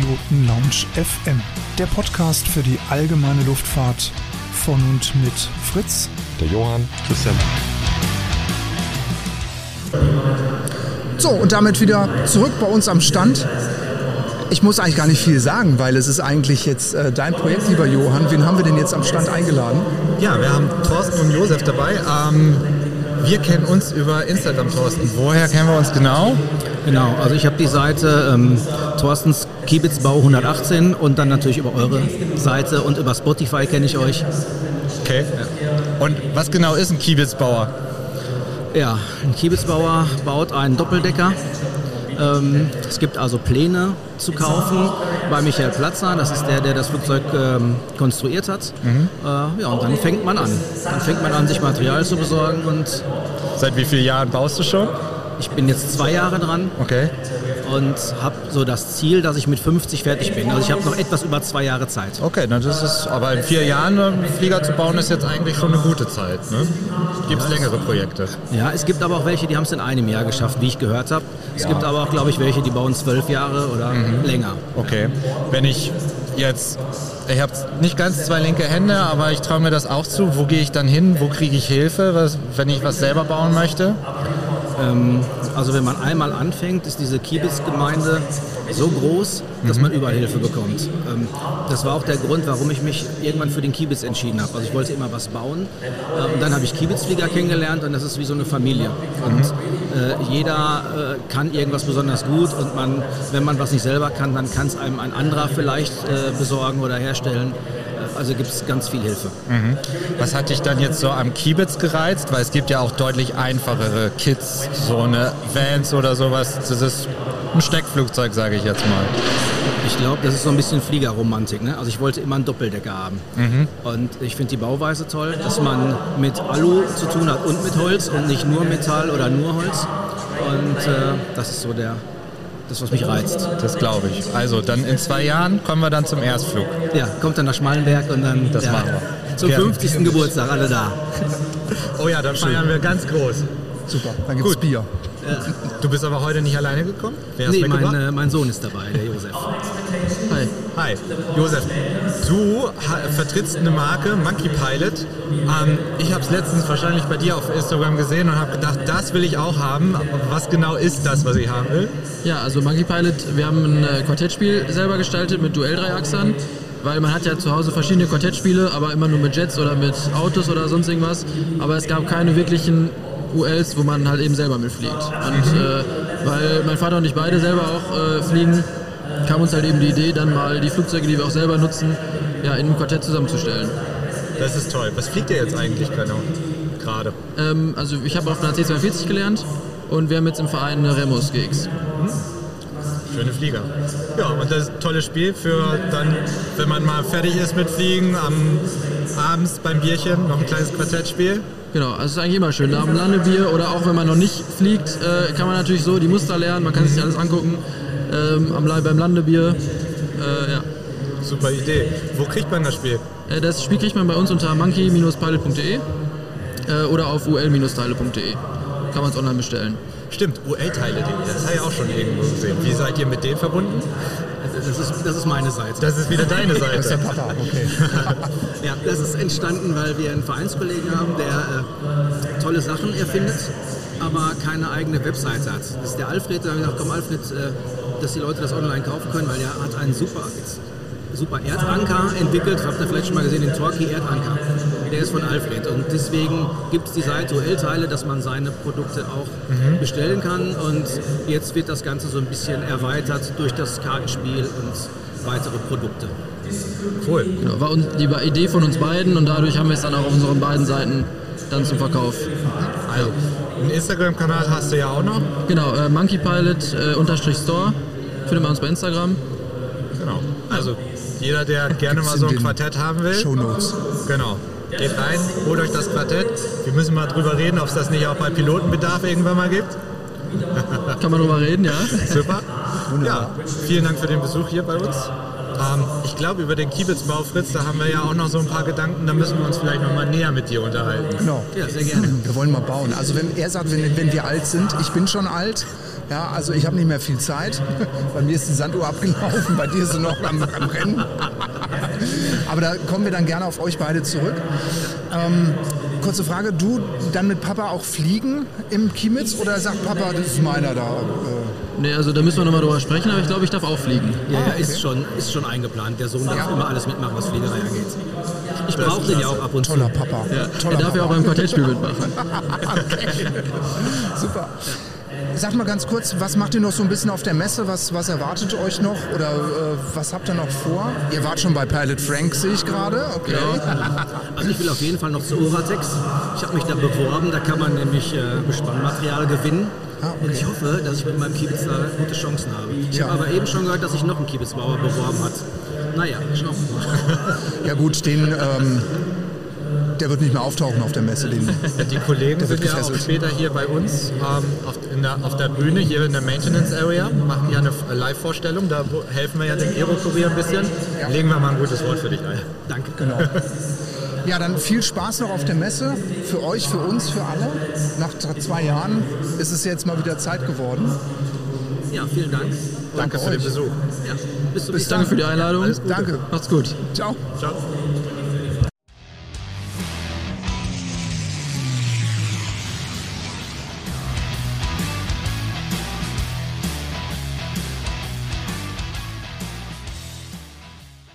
Piloten Lounge FM, der Podcast für die allgemeine Luftfahrt von und mit Fritz, der Johann, Christian. So, und damit wieder zurück bei uns am Stand. Ich muss eigentlich gar nicht viel sagen, weil es ist eigentlich jetzt äh, dein Projekt, lieber Johann. Wen haben wir denn jetzt am Stand eingeladen? Ja, wir haben Thorsten und Josef dabei. Ähm, wir kennen uns über Instagram, Thorsten. Woher kennen wir uns genau? Genau, also ich habe die Seite ähm, Thorstens Kiebitzbau 118 und dann natürlich über eure Seite und über Spotify kenne ich euch. Okay. Und was genau ist ein Kiebitzbauer? Ja, ein Kiebitzbauer baut einen Doppeldecker. Ähm, es gibt also Pläne zu kaufen bei Michael Platzer. Das ist der, der das Flugzeug ähm, konstruiert hat. Mhm. Äh, ja, und dann fängt man an. Dann fängt man an, sich Material zu besorgen und. Seit wie vielen Jahren baust du schon? Ich bin jetzt zwei Jahre dran. Okay. Und habe so das Ziel, dass ich mit 50 fertig bin. Also ich habe noch etwas über zwei Jahre Zeit. Okay, das ist, aber in vier Jahren einen Flieger zu bauen, ist jetzt eigentlich schon eine gute Zeit. Ne? Gibt es längere Projekte? Ja, es gibt aber auch welche, die haben es in einem Jahr geschafft, wie ich gehört habe. Es ja. gibt aber auch, glaube ich, welche, die bauen zwölf Jahre oder mhm. länger. Okay. Wenn ich jetzt ich habe nicht ganz zwei linke Hände, aber ich traue mir das auch zu. Wo gehe ich dann hin? Wo kriege ich Hilfe, was, wenn ich was selber bauen möchte? Ähm, also wenn man einmal anfängt, ist diese Kiebitz-Gemeinde so groß, dass mhm. man überall Hilfe bekommt. Ähm, das war auch der Grund, warum ich mich irgendwann für den Kiebitz entschieden habe. Also ich wollte immer was bauen. Äh, und dann habe ich Kiebitzflieger kennengelernt und das ist wie so eine Familie. Und mhm. äh, jeder äh, kann irgendwas besonders gut und man, wenn man was nicht selber kann, dann kann es einem ein anderer vielleicht äh, besorgen oder herstellen. Also gibt es ganz viel Hilfe. Mhm. Was hat dich dann jetzt so am Kiebitz gereizt? Weil es gibt ja auch deutlich einfachere Kits, so eine Vans oder sowas. Das ist ein Steckflugzeug, sage ich jetzt mal. Ich glaube, das ist so ein bisschen Fliegerromantik. Ne? Also ich wollte immer einen Doppeldecker haben. Mhm. Und ich finde die Bauweise toll, dass man mit Alu zu tun hat und mit Holz und nicht nur Metall oder nur Holz. Und äh, das ist so der, das, was mich reizt. Das glaube ich. Also dann in zwei Jahren kommen wir dann zum Erstflug. Ja, kommt dann nach Schmalenberg und dann das ja, machen wir. zum Gerne. 50. Geburtstag alle da. Oh ja, dann feiern wir ganz groß. Super, dann gibt's Gut. Bier. Du bist aber heute nicht alleine gekommen? Wer nee, mein, äh, mein, Sohn ist dabei, der Josef. Hi. Hi. Josef, du vertrittst eine Marke, Monkey Pilot. Ähm, ich habe es letztens wahrscheinlich bei dir auf Instagram gesehen und habe gedacht, das will ich auch haben. Was genau ist das, was ich haben will? Ja, also Monkey Pilot, wir haben ein äh, Quartettspiel selber gestaltet mit Duell-Dreiachsern weil man hat ja zu Hause verschiedene Quartettspiele, aber immer nur mit Jets oder mit Autos oder sonst irgendwas. Aber es gab keine wirklichen ULs, wo man halt eben selber mitfliegt. Und äh, weil mein Vater und ich beide selber auch äh, fliegen, kam uns halt eben die Idee, dann mal die Flugzeuge, die wir auch selber nutzen, ja, in einem Quartett zusammenzustellen. Das ist toll. Was fliegt ihr jetzt eigentlich genau gerade? Ähm, also ich habe auf einer C-42 gelernt und wir haben jetzt im Verein eine Remus GX. Hm. Schöne Flieger. Ja, und das ist ein tolles Spiel für dann, wenn man mal fertig ist mit Fliegen, am, abends beim Bierchen noch ein kleines Quartettspiel. Genau, also es ist eigentlich immer schön. Am Landebier oder auch wenn man noch nicht fliegt, äh, kann man natürlich so die Muster lernen, man kann sich alles angucken ähm, am, beim Landebier. Äh, ja. Super Idee. Wo kriegt man das Spiel? Äh, das Spiel kriegt man bei uns unter monkey-pilot.de äh, oder auf ul-teile.de. Kann man es online bestellen. Stimmt, UL-Teile.de, das habe ich auch schon irgendwo gesehen. Wie seid ihr mit denen verbunden? Das ist, das ist meine Seite. Das ist wieder deine Seite. das ist der Papa, okay. ja, das ist entstanden, weil wir einen Vereinskollegen haben, der äh, tolle Sachen erfindet, aber keine eigene Webseite hat. Das ist der Alfred, da habe ich gesagt, komm Alfred, äh, dass die Leute das online kaufen können, weil er hat einen super, super Erdanker entwickelt. Habt ihr vielleicht schon mal gesehen, den Torquay Erdanker. Der ist von Alfred und deswegen gibt es die Seite OL-Teile, dass man seine Produkte auch mhm. bestellen kann und jetzt wird das Ganze so ein bisschen erweitert durch das Kartenspiel und weitere Produkte. Cool. Genau, war die Idee von uns beiden und dadurch haben wir es dann auch auf unseren beiden Seiten dann zum Verkauf. Also, einen Instagram-Kanal hast du ja auch noch? Genau, äh, monkeypilot-store äh, findet man uns bei Instagram. Genau. Also jeder, der gerne mal so ein Quartett haben will. Show Notes. Genau. Geht rein, holt euch das Quartett. Wir müssen mal drüber reden, ob es das nicht auch bei Pilotenbedarf irgendwann mal gibt. Kann man drüber reden, ja. Super. Ja, vielen Dank für den Besuch hier bei uns. Ähm, ich glaube, über den Kiebitzbau, Fritz, da haben wir ja auch noch so ein paar Gedanken, da müssen wir uns vielleicht noch mal näher mit dir unterhalten. Genau. Ja, sehr gerne. Wir wollen mal bauen. Also wenn er sagt, wenn, wenn wir alt sind, ich bin schon alt, Ja, also ich habe nicht mehr viel Zeit. Bei mir ist die Sanduhr abgelaufen, bei dir ist sie noch am, am Rennen. Aber da kommen wir dann gerne auf euch beide zurück. Ähm, kurze Frage, du dann mit Papa auch fliegen im Kiemitz oder sagt Papa, das ist meiner da? Äh, Nee, also da müssen wir nochmal drüber sprechen, aber ich glaube, ich darf auch fliegen. Ja, Ah, ja, okay. ist, schon, ist schon eingeplant. Der Sohn darf Ja. immer alles mitmachen, was Fliegerei angeht. Ich brauche den ja auch ab und zu. toller Papa. Ja, Toller er darf ja auch Papa. beim Quartettspiel mitmachen. Super. Sag mal ganz kurz, was macht ihr noch so ein bisschen auf der Messe? Was, was erwartet euch noch? Oder äh, was habt ihr noch vor? Ihr wart schon bei Pilot Frank, sehe ich gerade. Okay. Also ich will auf jeden Fall noch zu Oratex. Ich habe mich da beworben, da kann man nämlich äh, Bespannmaterial gewinnen. Ah, okay. Und ich hoffe, dass ich mit meinem Kiebitz da gute Chancen habe. Ich Ja. habe aber eben schon gehört, dass sich noch ein Kiebitzbauer beworben hat. Naja, schauen wir mal. Ja gut, den, ähm, der wird nicht mehr auftauchen auf der Messe. Den, Die Kollegen Der wird sind ja auch später hier bei uns ähm, auf, in der, auf der Bühne, hier in der Maintenance Area, machen ja eine Live-Vorstellung. Da helfen wir ja dem Aero-Kurier ein bisschen. Legen wir mal ein gutes Wort für dich ein. Danke. genau. Ja, dann viel Spaß noch auf der Messe. Für euch, für uns, für alle. Nach zwei Jahren ist es jetzt mal wieder Zeit geworden. Ja, vielen Dank. Danke für den euch. Besuch. Ja, bis zum Bis nächsten Mal. Danke für die Einladung. Danke. Macht's gut. Ciao. Ciao.